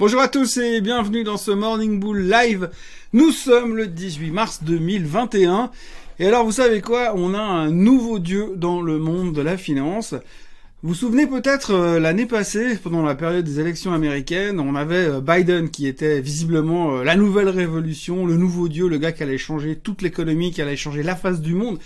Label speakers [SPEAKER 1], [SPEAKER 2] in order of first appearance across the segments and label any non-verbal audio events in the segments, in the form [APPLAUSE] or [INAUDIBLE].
[SPEAKER 1] Bonjour à tous et bienvenue dans ce Morning Bull Live. Nous sommes le 18 mars 2021. Et alors vous savez quoi? On a un nouveau dieu dans le monde de la finance. Vous vous souvenez peut-être euh, l'année passée, pendant la période des élections américaines, on avait euh, Biden qui était visiblement euh, la nouvelle révolution, le nouveau dieu, le gars qui allait changer toute l'économie, qui allait changer la face du monde.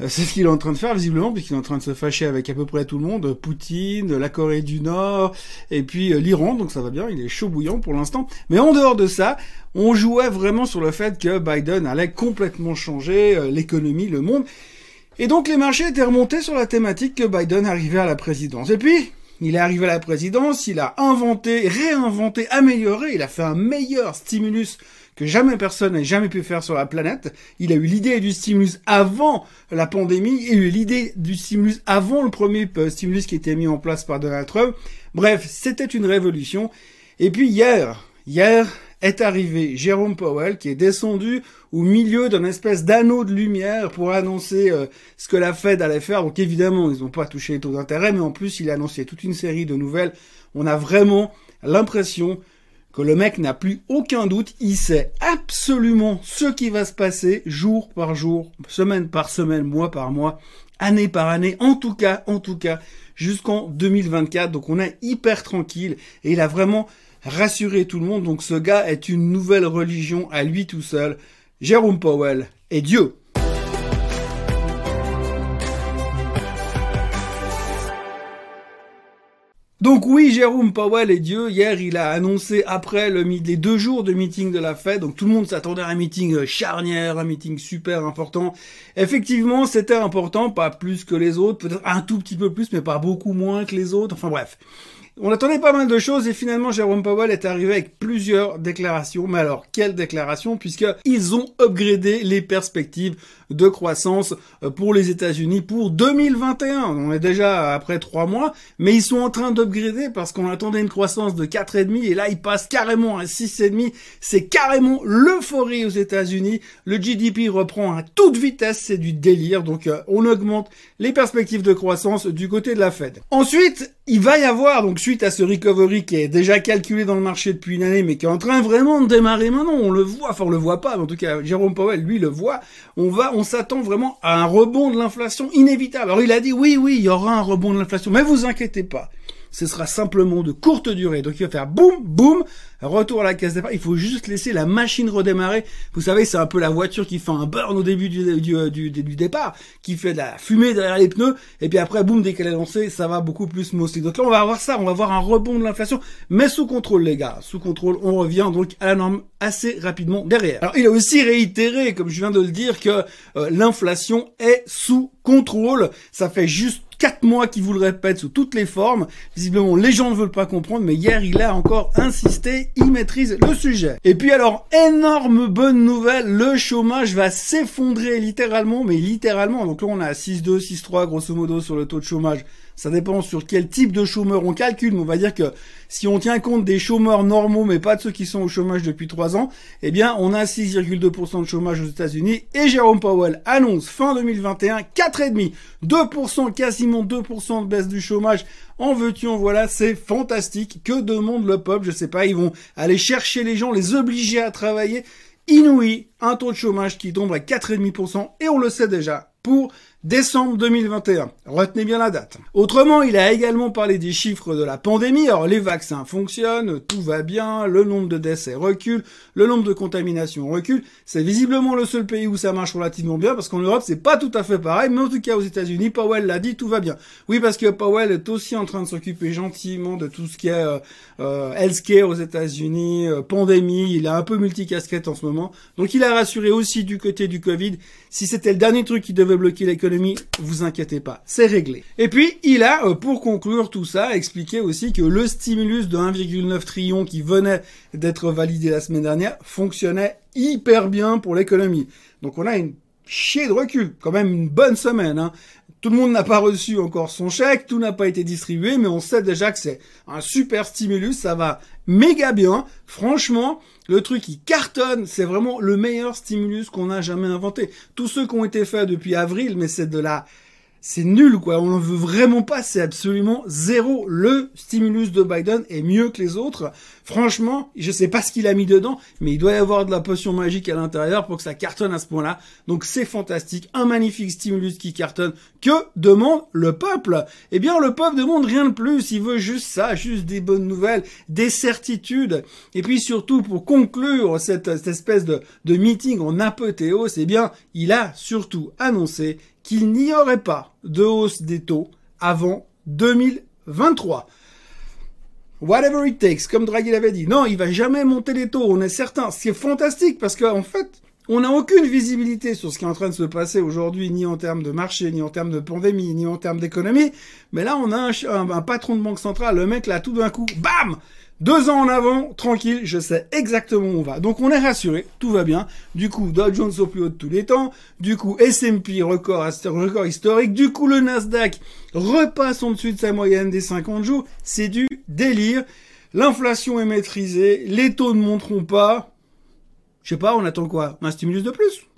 [SPEAKER 1] Euh, c'est ce qu'il est en train de faire visiblement, puisqu'il est en train de se fâcher avec à peu près tout le monde, Poutine, la Corée du Nord, et puis euh, l'Iran, donc ça va bien, il est chaud bouillant pour l'instant. Mais en dehors de ça, on jouait vraiment sur le fait que Biden allait complètement changer euh, l'économie, le monde. Et donc les marchés étaient remontés sur la thématique que Biden arrivait à la présidence. Et puis, il est arrivé à la présidence, il a inventé, réinventé, amélioré, il a fait un meilleur stimulus que jamais personne n'a jamais pu faire sur la planète. Il a eu l'idée du stimulus avant la pandémie, il a eu l'idée du stimulus avant le premier euh, stimulus qui était mis en place par Donald Trump. Bref, c'était une révolution. Et puis hier, hier est arrivé Jérôme Powell qui est descendu au milieu d'un espèce d'anneau de lumière pour annoncer euh, ce que la Fed allait faire. Donc évidemment, ils n'ont pas touché les taux d'intérêt, mais en plus, il a annoncé toute une série de nouvelles. On a vraiment l'impression que le mec n'a plus aucun doute, il sait absolument ce qui va se passer jour par jour, semaine par semaine, mois par mois, année par année, en tout cas, en tout cas, jusqu'en 2024. Donc on est hyper tranquille et il a vraiment rassuré tout le monde. Donc ce gars est une nouvelle religion à lui tout seul. Jérôme Powell est Dieu. Donc oui, Jérôme Powell est Dieu. Hier, il a annoncé après le, les deux jours de meeting de la Fed, donc tout le monde s'attendait à un meeting euh, charnière, un meeting super important. Effectivement, c'était important, pas plus que les autres, peut-être un tout petit peu plus, mais pas beaucoup moins que les autres. Enfin bref. On attendait pas mal de choses et finalement Jérôme Powell est arrivé avec plusieurs déclarations. Mais alors, quelles déclarations? Puisqu'ils ont upgradé les perspectives de croissance euh, pour les États-Unis pour 2021. On est déjà après trois mois, mais ils sont en train d'upgrader parce qu'on attendait une croissance de 4,5 et là ils passent carrément à 6,5. C'est carrément l'euphorie aux États-Unis. Le GDP reprend à toute vitesse, c'est du délire. Donc euh, on augmente les perspectives de croissance du côté de la Fed. Ensuite, il va y avoir donc suite à ce recovery qui est déjà calculé dans le marché depuis une année, mais qui est en train vraiment de démarrer maintenant, on le voit, enfin on le voit pas, mais en tout cas Jérôme Powell, lui, le voit, on va, on s'attend vraiment à un rebond de l'inflation inévitable. Alors il a dit oui, oui, il y aura un rebond de l'inflation, mais vous inquiétez pas ce sera simplement de courte durée. Donc il va faire boum, boum, retour à la caisse départ. Il faut juste laisser la machine redémarrer. Vous savez, c'est un peu la voiture qui fait un burn au début du, du, du, du, départ, qui fait de la fumée derrière les pneus, et puis après, boum, dès qu'elle est lancée, ça va beaucoup plus smoothly. Donc là, on va avoir ça, on va avoir un rebond de l'inflation, mais sous contrôle, les gars. Sous contrôle, on revient donc à la norme assez rapidement derrière. Alors il a aussi réitéré, comme je viens de le dire, que euh, l'inflation est sous contrôle. Ça fait juste quatre mois qu'il vous le répète sous toutes les formes. Visiblement, les gens ne veulent pas comprendre, mais hier, il a encore insisté, il maîtrise le sujet. Et puis alors, énorme bonne nouvelle, le chômage va s'effondrer littéralement, mais littéralement. Donc là, on a 6,2, 6,3 grosso modo sur le taux de chômage ça dépend sur quel type de chômeur on calcule, mais on va dire que si on tient compte des chômeurs normaux, mais pas de ceux qui sont au chômage depuis 3 ans, eh bien, on a 6,2% de chômage aux États-Unis. Et Jérôme Powell annonce fin 2021 4,5%, 2%, quasiment 2% de baisse du chômage. En veux-tu, en voilà, c'est fantastique. Que demande le peuple Je sais pas, ils vont aller chercher les gens, les obliger à travailler. Inouï, un taux de chômage qui tombe à 4,5%, et on le sait déjà, pour décembre 2021. Retenez bien la date. Autrement, il a également parlé des chiffres de la pandémie. Alors, les vaccins fonctionnent, tout va bien, le nombre de décès recule, le nombre de contaminations recule. C'est visiblement le seul pays où ça marche relativement bien, parce qu'en Europe, c'est pas tout à fait pareil, mais en tout cas, aux États-Unis, Powell l'a dit, tout va bien. Oui, parce que Powell est aussi en train de s'occuper gentiment de tout ce qui est euh, euh healthcare aux États-Unis, euh, pandémie, il a un peu multicasquette en ce moment. Donc, il a rassuré aussi du côté du Covid. Si c'était le dernier truc qui devait bloquer l'économie, vous inquiétez pas, c'est réglé. Et puis, il a, euh, pour conclure tout ça, expliqué aussi que le stimulus de 1,9 trillion qui venait d'être validé la semaine dernière fonctionnait hyper bien pour l'économie. Donc on a une chier de recul, quand même une bonne semaine. Hein. Tout le monde n'a pas reçu encore son chèque, tout n'a pas été distribué, mais on sait déjà que c'est un super stimulus, ça va méga bien. Franchement, le truc qui cartonne, c'est vraiment le meilleur stimulus qu'on a jamais inventé. Tous ceux qui ont été faits depuis avril, mais c'est de la c'est nul quoi, on n'en veut vraiment pas, c'est absolument zéro. Le stimulus de Biden est mieux que les autres. Franchement, je sais pas ce qu'il a mis dedans, mais il doit y avoir de la potion magique à l'intérieur pour que ça cartonne à ce point-là. Donc c'est fantastique, un magnifique stimulus qui cartonne. Que demande le peuple? Eh bien le peuple demande rien de plus, il veut juste ça, juste des bonnes nouvelles, des certitudes. Et puis surtout pour conclure cette, espèce de, de meeting en apothéose, eh bien il a surtout annoncé qu'il n'y aurait pas de hausse des taux avant 2023. Whatever it takes, comme Draghi l'avait dit. Non, il va jamais monter les taux, on est certain. Ce qui est fantastique parce qu'en fait, on n'a aucune visibilité sur ce qui est en train de se passer aujourd'hui, ni en termes de marché, ni en termes de pandémie, ni en termes d'économie. Mais là, on a un, un, patron de banque centrale, le mec là, tout d'un coup, bam deux ans en avant, tranquille, je sais exactement où on va. Donc on est rassuré, tout va bien. Du coup, Dow Jones au plus haut de tous les temps. Du coup, S&P record, record historique. Du coup, le Nasdaq repasse en dessus de sa moyenne des 50 jours. C'est du délire. L'inflation est maîtrisée. Les taux ne monteront pas. Je sais pas, on attend quoi? Un stimulus de plus?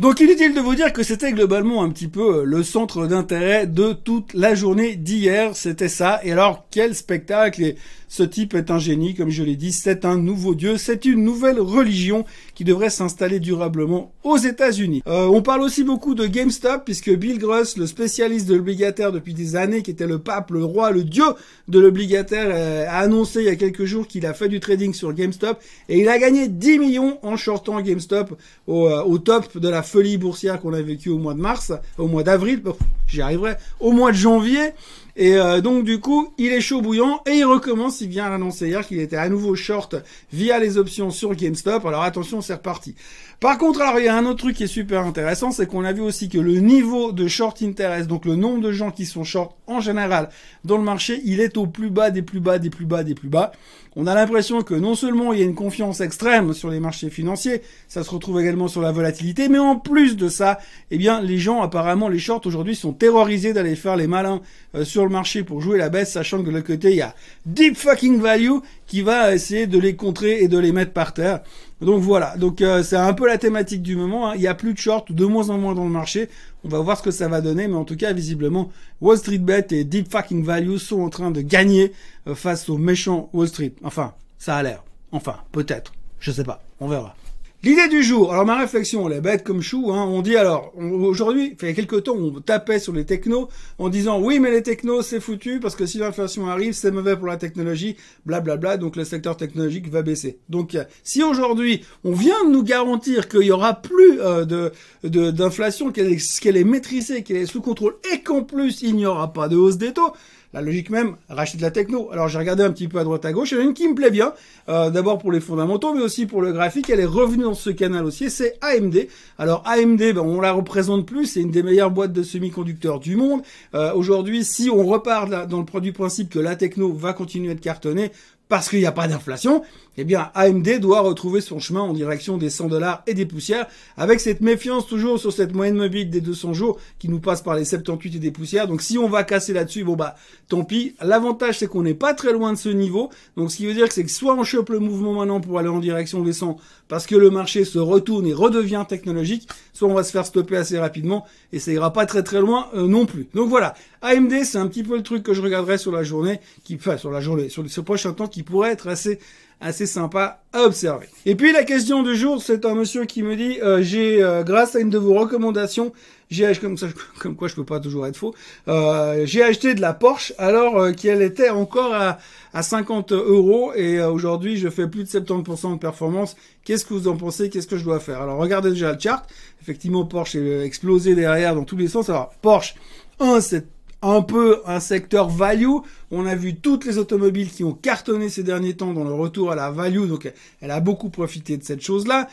[SPEAKER 1] Donc inutile de vous dire que c'était globalement un petit peu euh, le centre d'intérêt de toute la journée d'hier, c'était ça. Et alors quel spectacle ce type est un génie, comme je l'ai dit, c'est un nouveau dieu, c'est une nouvelle religion qui devrait s'installer durablement aux États-Unis. Euh, on parle aussi beaucoup de GameStop, puisque Bill Gross, le spécialiste de l'obligataire depuis des années, qui était le pape, le roi, le dieu de l'obligataire, euh, a annoncé il y a quelques jours qu'il a fait du trading sur GameStop, et il a gagné 10 millions en shortant GameStop au, euh, au top de la folie boursière qu'on a vécu au mois de mars, au mois d'avril, j'y arriverai, au mois de janvier. Et euh, donc du coup, il est chaud bouillant et il recommence. Il vient l'annoncer hier qu'il était à nouveau short via les options sur GameStop. Alors attention, c'est reparti. Par contre, alors il y a un autre truc qui est super intéressant, c'est qu'on a vu aussi que le niveau de short interest, donc le nombre de gens qui sont short en général dans le marché, il est au plus bas des plus bas des plus bas des plus bas. On a l'impression que non seulement il y a une confiance extrême sur les marchés financiers, ça se retrouve également sur la volatilité, mais en plus de ça, eh bien les gens apparemment les shorts aujourd'hui sont terrorisés d'aller faire les malins euh, sur le marché pour jouer la baisse, sachant que de l'autre côté il y a deep fucking value qui va essayer de les contrer et de les mettre par terre. Donc voilà, donc euh, c'est un peu la thématique du moment. Hein. Il y a plus de shorts, de moins en moins dans le marché. On va voir ce que ça va donner, mais en tout cas, visiblement, Wall Street Bet et Deep Fucking Value sont en train de gagner euh, face aux méchants Wall Street. Enfin, ça a l'air. Enfin, peut-être. Je sais pas. On verra. L'idée du jour. Alors ma réflexion, elle est bête comme chou. Hein. On dit alors, aujourd'hui, il y a quelques temps, on tapait sur les technos en disant oui, mais les technos c'est foutu parce que si l'inflation arrive, c'est mauvais pour la technologie, blablabla. Bla, bla, donc le secteur technologique va baisser. Donc si aujourd'hui on vient de nous garantir qu'il y aura plus euh, de d'inflation, qu'elle est maîtrisée, qu'elle est sous contrôle et qu'en plus il n'y aura pas de hausse des taux, la logique même, racheter de la techno. Alors j'ai regardé un petit peu à droite à gauche, il y en a une qui me plaît bien, euh, d'abord pour les fondamentaux, mais aussi pour le graphique, elle est revenue dans ce canal aussi, c'est AMD. Alors AMD, ben, on la représente plus, c'est une des meilleures boîtes de semi-conducteurs du monde. Euh, aujourd'hui, si on repart dans le produit principe que la techno va continuer de cartonner, parce qu'il n'y a pas d'inflation, eh bien AMD doit retrouver son chemin en direction des 100 dollars et des poussières, avec cette méfiance toujours sur cette moyenne mobile des 200 jours qui nous passe par les 78 et des poussières. Donc si on va casser là-dessus, bon bah tant pis. L'avantage c'est qu'on n'est pas très loin de ce niveau, donc ce qui veut dire que c'est que soit on chope le mouvement maintenant pour aller en direction des 100 parce que le marché se retourne et redevient technologique, on va se faire stopper assez rapidement et ça ira pas très très loin euh, non plus. Donc voilà, AMD c'est un petit peu le truc que je regarderai sur la journée, qui, enfin sur la journée, sur ce prochain temps qui pourrait être assez assez sympa à observer. Et puis la question du jour, c'est un monsieur qui me dit euh, j'ai euh, grâce à une de vos recommandations, j'ai comme ça [LAUGHS] je peux pas toujours être faux. Euh, j'ai acheté de la Porsche alors qu'elle était encore à, à 50 euros et aujourd'hui je fais plus de 70% de performance. Qu'est-ce que vous en pensez? Qu'est-ce que je dois faire? Alors regardez déjà le chart. Effectivement Porsche est explosé derrière dans tous les sens. Alors Porsche 1 c'est un peu un secteur value. On a vu toutes les automobiles qui ont cartonné ces derniers temps dans le retour à la value, donc elle a beaucoup profité de cette chose-là.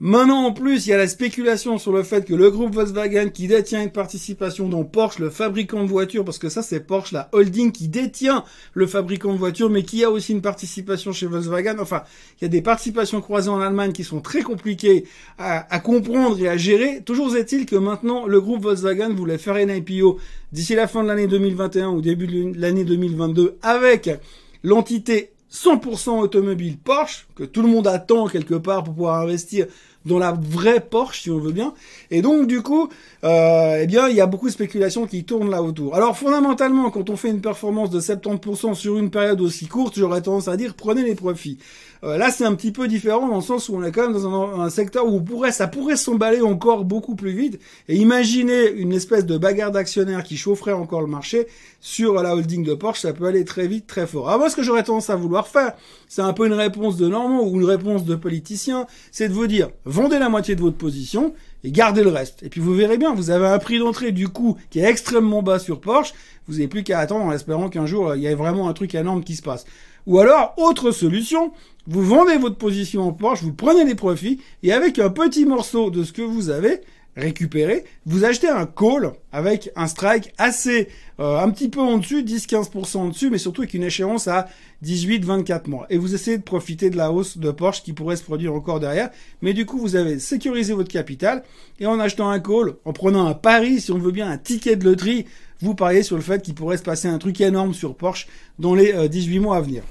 [SPEAKER 1] Maintenant, en plus, il y a la spéculation sur le fait que le groupe Volkswagen, qui détient une participation dans Porsche, le fabricant de voitures, parce que ça, c'est Porsche, la holding qui détient le fabricant de voitures, mais qui a aussi une participation chez Volkswagen. Enfin, il y a des participations croisées en Allemagne qui sont très compliquées à, comprendre et à gérer. Toujours est-il que maintenant, le groupe Volkswagen voulait faire une IPO d'ici la fin de l'année 2021 ou début de l'année 2022 avec l'entité 100% automobile Porsche, que tout le monde attend quelque part pour pouvoir investir dans la vraie Porsche, si on veut bien. Et donc, du coup, euh, eh bien, il y a beaucoup de spéculations qui tournent là autour. Alors, fondamentalement, quand on fait une performance de 70% sur une période aussi courte, j'aurais tendance à dire, prenez les profits. Euh, là, c'est un petit peu différent dans le sens où on est quand même dans un, secteur où pourrait, ça pourrait s'emballer encore beaucoup plus vite. Et imaginez une espèce de bagarre d'actionnaires qui chaufferait encore le marché sur la holding de Porsche, ça peut aller très vite, très fort. Alors moi, ce que j'aurais tendance à vouloir faire, c'est un peu une réponse de Normand ou une réponse de politicien, c'est de vous dire, vendez la moitié de votre position et gardez le reste. Et puis vous verrez bien, vous avez un prix d'entrée du coup qui est extrêmement bas sur Porsche, vous n'avez plus qu'à attendre en espérant qu'un jour il y ait vraiment un truc énorme qui se passe. Ou alors, autre solution, vous vendez votre position en Porsche, vous prenez les profits, et avec un petit morceau de ce que vous avez récupéré, vous achetez un call avec un strike assez, euh, un petit peu en dessus, 10-15% en dessus, mais surtout avec une échéance à 18-24 mois. Et vous essayez de profiter de la hausse de Porsche qui pourrait se produire encore derrière. Mais du coup, vous avez sécurisé votre capital, et en achetant un call, en prenant un pari, si on veut bien, un ticket de loterie, vous pariez sur le fait qu'il pourrait se passer un truc énorme sur Porsche dans les 18 euh, mois à venir.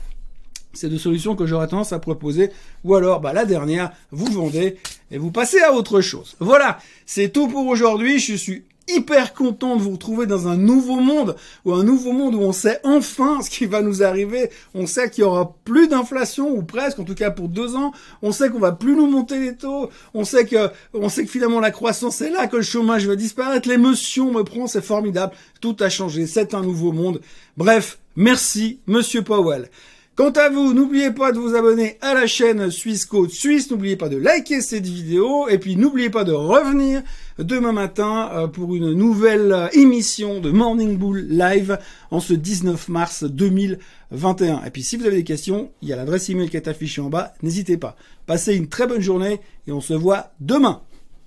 [SPEAKER 1] C'est deux solutions que j'aurais tendance à proposer. Ou alors, bah, la dernière, vous vendez et vous passez à autre chose. Voilà, c'est tout pour aujourd'hui. Je suis hyper content de vous retrouver dans un nouveau monde, ou un nouveau monde où on sait enfin ce qui va nous arriver. On sait qu'il y aura plus d'inflation, ou presque, en tout cas pour deux ans. On sait qu'on va plus nous monter les taux. On sait que, on sait que finalement la croissance est là, que le chômage va disparaître. L'émotion me prend, c'est formidable. Tout a changé. C'est un nouveau monde. Bref, merci, monsieur Powell. Quant à vous, n'oubliez pas de vous abonner à la chaîne Suisse Côte Suisse, n'oubliez pas de liker cette vidéo, et puis n'oubliez pas de revenir demain matin euh, pour une nouvelle euh, émission de Morning Bull Live en ce 19 mars 2021. Et puis si vous avez des questions, il y a l'adresse email qui est affichée en bas, n'hésitez pas. Passez une très bonne journée et on se voit demain.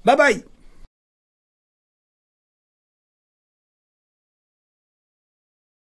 [SPEAKER 1] Bye bye